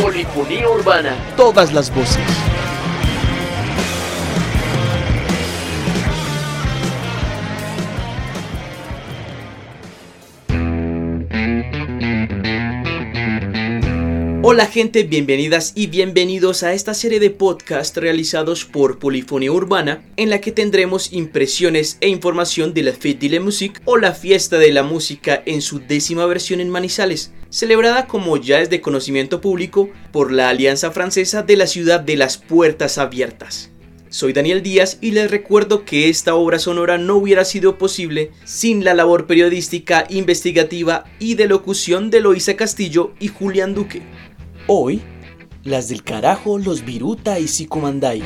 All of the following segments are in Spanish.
Polifonía urbana. Todas las voces. Hola gente, bienvenidas y bienvenidos a esta serie de podcasts realizados por Polifonía Urbana en la que tendremos impresiones e información de la Fête de la Musique o la Fiesta de la Música en su décima versión en Manizales, celebrada como ya es de conocimiento público por la Alianza Francesa de la Ciudad de las Puertas Abiertas. Soy Daniel Díaz y les recuerdo que esta obra sonora no hubiera sido posible sin la labor periodística, investigativa y de locución de Loisa Castillo y Julián Duque. Hoy, las del carajo, los Viruta y Sicumandai.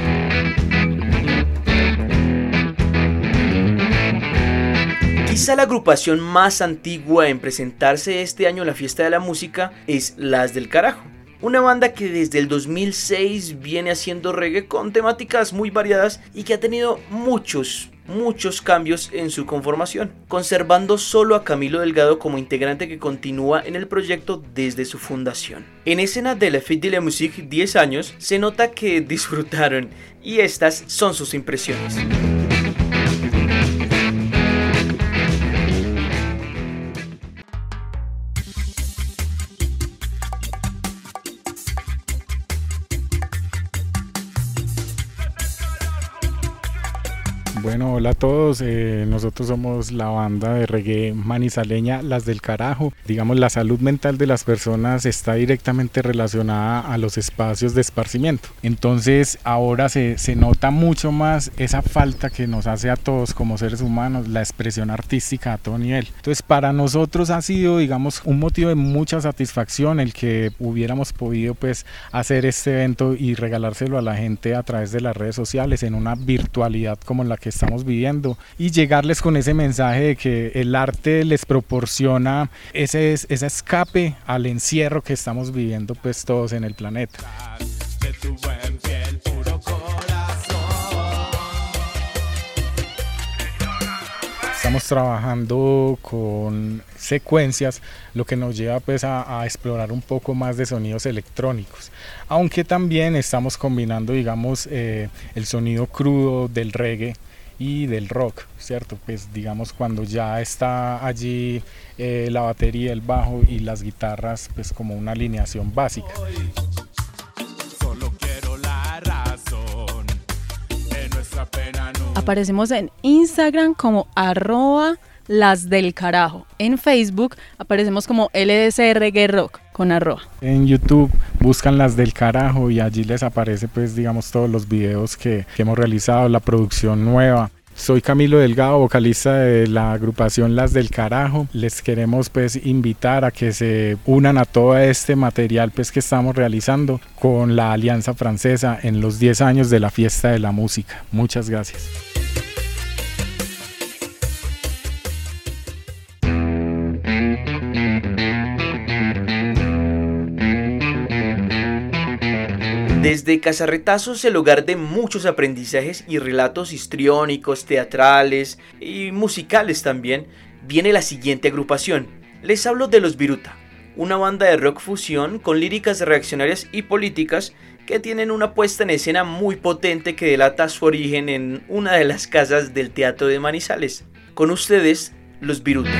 Quizá la agrupación más antigua en presentarse este año en la fiesta de la música es Las del Carajo. Una banda que desde el 2006 viene haciendo reggae con temáticas muy variadas y que ha tenido muchos, muchos cambios en su conformación, conservando solo a Camilo Delgado como integrante que continúa en el proyecto desde su fundación. En escena de la Fête de la Musique 10 años, se nota que disfrutaron y estas son sus impresiones. Hola a todos. Eh, nosotros somos la banda de reggae manizaleña Las del Carajo. Digamos, la salud mental de las personas está directamente relacionada a los espacios de esparcimiento. Entonces, ahora se, se nota mucho más esa falta que nos hace a todos como seres humanos la expresión artística a todo nivel. Entonces, para nosotros ha sido, digamos, un motivo de mucha satisfacción el que hubiéramos podido, pues, hacer este evento y regalárselo a la gente a través de las redes sociales en una virtualidad como la que estamos viviendo y llegarles con ese mensaje de que el arte les proporciona ese, ese escape al encierro que estamos viviendo pues todos en el planeta. Estamos trabajando con secuencias, lo que nos lleva pues a, a, explorar un poco más de sonidos electrónicos. Aunque también estamos combinando, digamos, eh, el sonido crudo del reggae y del rock, ¿cierto? Pues digamos cuando ya está allí eh, la batería, el bajo y las guitarras, pues como una alineación básica. Aparecemos en Instagram como arroba las del carajo. En Facebook aparecemos como LDC Reggae Rock con arroba. En YouTube buscan las del carajo y allí les aparece pues digamos todos los videos que, hemos realizado, la producción nueva. Soy Camilo Delgado, vocalista de la agrupación Las del Carajo. Les queremos pues invitar a que se unan a todo este material pues que estamos realizando con la Alianza Francesa en los 10 años de la Fiesta de la Música. Muchas gracias. Desde Casarretazos, el hogar de muchos aprendizajes y relatos histriónicos, teatrales y musicales también, viene la siguiente agrupación. Les hablo de Los Viruta, una banda de rock fusión con líricas reaccionarias y políticas que tienen una puesta en escena muy potente que delata su origen en una de las casas del Teatro de Manizales. Con ustedes, Los Viruta.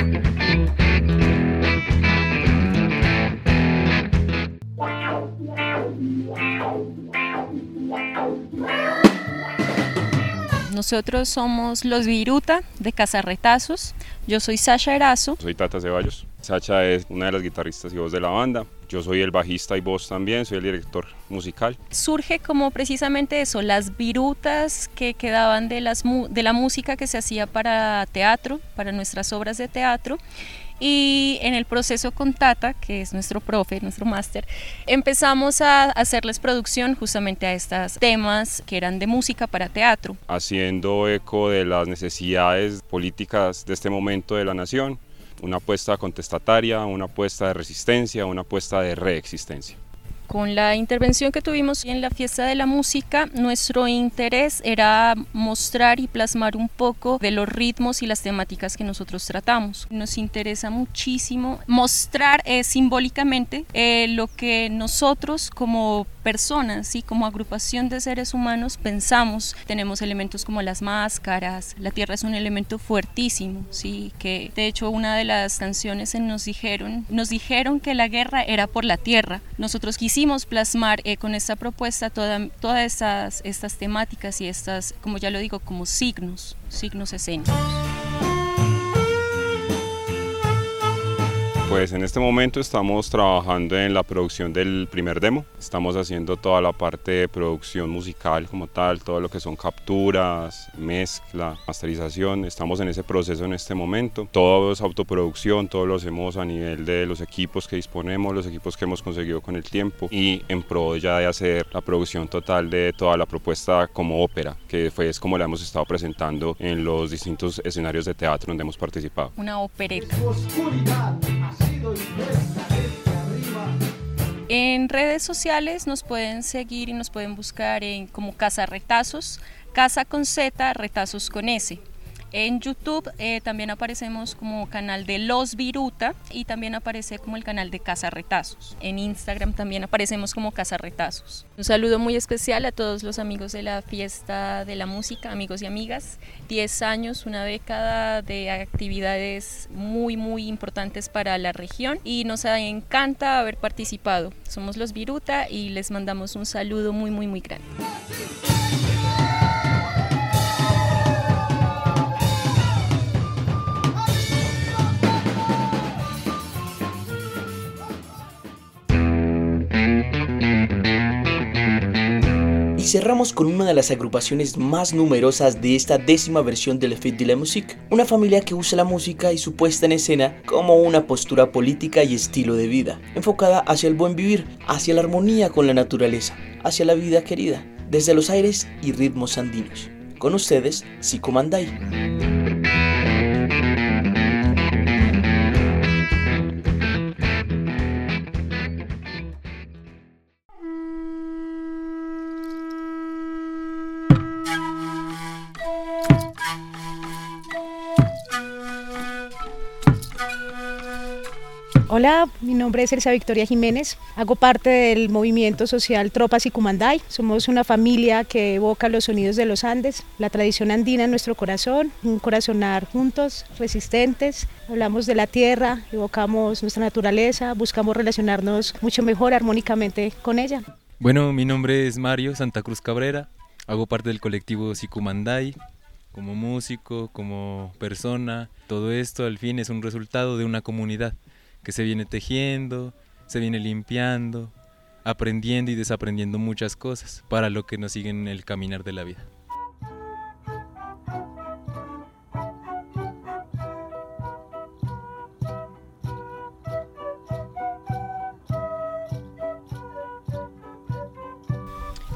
Nosotros somos los Viruta de Casarretazos. Yo soy Sasha Erazo. Soy Tata Ceballos. Sacha es una de las guitarristas y voz de la banda. Yo soy el bajista y voz también, soy el director musical. Surge como precisamente eso, las virutas que quedaban de, las, de la música que se hacía para teatro, para nuestras obras de teatro y en el proceso con Tata, que es nuestro profe, nuestro máster, empezamos a hacerles producción justamente a estos temas que eran de música para teatro. Haciendo eco de las necesidades políticas de este momento de la nación, una apuesta contestataria, una apuesta de resistencia, una apuesta de reexistencia. Con la intervención que tuvimos en la fiesta de la música, nuestro interés era mostrar y plasmar un poco de los ritmos y las temáticas que nosotros tratamos. Nos interesa muchísimo mostrar eh, simbólicamente eh, lo que nosotros como personas y como agrupación de seres humanos pensamos. Tenemos elementos como las máscaras, la tierra es un elemento fuertísimo, sí, que de hecho una de las canciones nos dijeron, nos dijeron que la guerra era por la tierra. Nosotros quisimos plasmar eh, con esta propuesta toda, todas estas, estas temáticas y estas, como ya lo digo, como signos, signos escénicos. Pues en este momento estamos trabajando en la producción del primer demo. Estamos haciendo toda la parte de producción musical como tal, todo lo que son capturas, mezcla, masterización. Estamos en ese proceso en este momento. Todo es autoproducción, todo lo hacemos a nivel de los equipos que disponemos, los equipos que hemos conseguido con el tiempo y en pro ya de hacer la producción total de toda la propuesta como ópera, que fue es como la hemos estado presentando en los distintos escenarios de teatro donde hemos participado. Una opereta. En redes sociales nos pueden seguir y nos pueden buscar en como Casa Retazos, Casa con Z, Retazos con S. En YouTube eh, también aparecemos como canal de Los Viruta y también aparece como el canal de Casa Retazos. En Instagram también aparecemos como Casa Retazos. Un saludo muy especial a todos los amigos de la fiesta de la música, amigos y amigas. 10 años, una década de actividades muy, muy importantes para la región y nos encanta haber participado. Somos Los Viruta y les mandamos un saludo muy, muy, muy grande. Cerramos con una de las agrupaciones más numerosas de esta décima versión de La Fête de la Musique, una familia que usa la música y su puesta en escena como una postura política y estilo de vida, enfocada hacia el buen vivir, hacia la armonía con la naturaleza, hacia la vida querida, desde los aires y ritmos andinos. Con ustedes, Manday. Hola, mi nombre es Elsa Victoria Jiménez, hago parte del movimiento social Tropas y Cumanday. Somos una familia que evoca los sonidos de los Andes, la tradición andina en nuestro corazón, un corazonar juntos, resistentes. Hablamos de la tierra, evocamos nuestra naturaleza, buscamos relacionarnos mucho mejor armónicamente con ella. Bueno, mi nombre es Mario Santa Cruz Cabrera, hago parte del colectivo Sicumanday, como músico, como persona. Todo esto al fin es un resultado de una comunidad que se viene tejiendo, se viene limpiando, aprendiendo y desaprendiendo muchas cosas para lo que nos sigue en el caminar de la vida.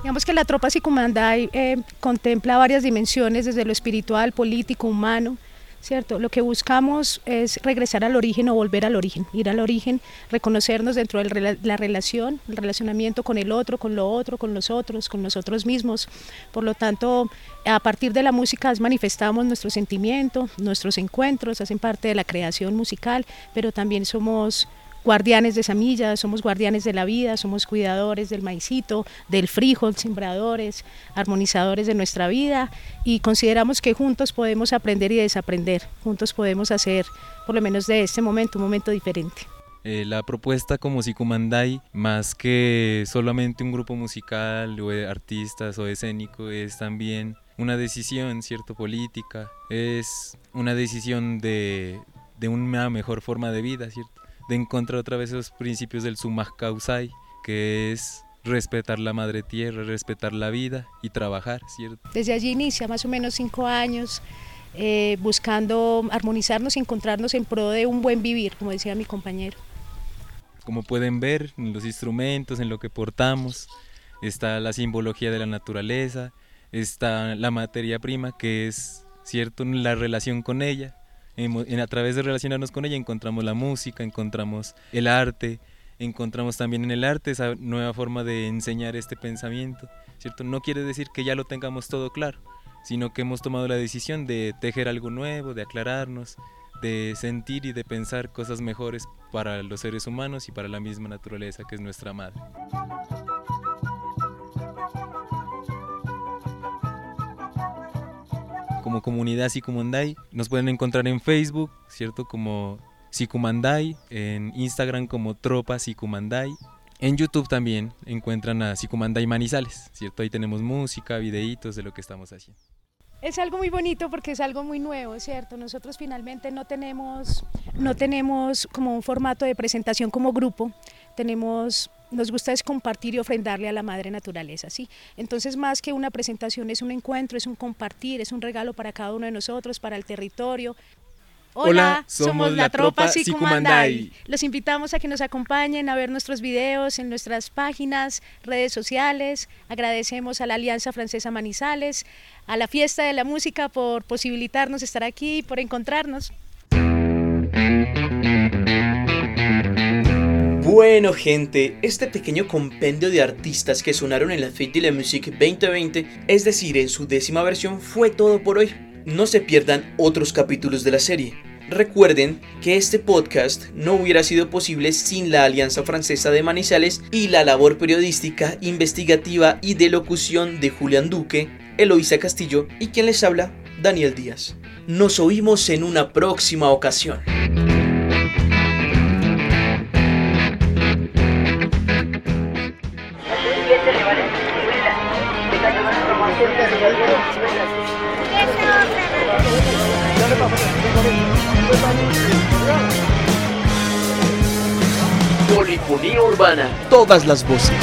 Digamos que la tropa Sicumanday eh, contempla varias dimensiones, desde lo espiritual, político, humano, ¿cierto? Lo que buscamos es regresar al origen o volver al origen, ir al origen, reconocernos dentro de la relación, el relacionamiento con el otro, con lo otro, con los otros, con nosotros mismos. Por lo tanto, a partir de la música manifestamos nuestro sentimiento, nuestros encuentros, hacen parte de la creación musical, pero también somos guardianes de semillas, somos guardianes de la vida, somos cuidadores del maicito, del frijol, sembradores, armonizadores de nuestra vida y consideramos que juntos podemos aprender y desaprender, juntos podemos hacer, por lo menos de este momento, un momento diferente. Eh, la propuesta como Sicumandai, más que solamente un grupo musical o de artistas o escénico, es también una decisión, cierto, política, es una decisión de, de una mejor forma de vida, ¿cierto? De encontrar otra vez esos principios del sumaj causai, que es respetar la madre tierra, respetar la vida y trabajar, ¿cierto? Desde allí inicia más o menos cinco años eh, buscando armonizarnos y encontrarnos en pro de un buen vivir, como decía mi compañero. Como pueden ver en los instrumentos, en lo que portamos, está la simbología de la naturaleza, está la materia prima que es, ¿cierto?, la relación con ella, a través de relacionarnos con ella encontramos la música, encontramos el arte, encontramos también en el arte esa nueva forma de enseñar este pensamiento, ¿cierto? No quiere decir que ya lo tengamos todo claro, sino que hemos tomado la decisión de tejer algo nuevo, de aclararnos, de sentir y de pensar cosas mejores para los seres humanos y para la misma naturaleza que es nuestra madre. Como comunidad Sikumandai nos pueden encontrar en Facebook, ¿cierto? Como Sikumandai, en Instagram como Tropa Sikumandai. En YouTube también encuentran a Sikumandai Manizales, ¿cierto? Ahí tenemos música, videitos de lo que estamos haciendo. Es algo muy bonito porque es algo muy nuevo, ¿cierto? Nosotros finalmente no tenemos, no tenemos como un formato de presentación como grupo, tenemos, nos gusta es compartir y ofrendarle a la madre naturaleza, ¿sí? Entonces más que una presentación es un encuentro, es un compartir, es un regalo para cada uno de nosotros, para el territorio, Hola, somos, la, tropa Sicumandai. Los invitamos a que nos acompañen a ver nuestros videos en nuestras páginas, redes sociales. Agradecemos a la Alianza Francesa Manizales, a la Fiesta de la Música por posibilitarnos estar aquí, por encontrarnos. Bueno gente, este pequeño compendio de artistas que sonaron en la Fête de la Musique 2020, es decir, en su décima versión, fue todo por hoy no se pierdan otros capítulos de la serie. Recuerden que este podcast no hubiera sido posible sin la Alianza Francesa de Manizales y la labor periodística, investigativa y de locución de Julián Duque, Eloísa Castillo y quien les habla, Daniel Díaz. Nos oímos en una próxima ocasión. Polifonía urbana, todas las voces.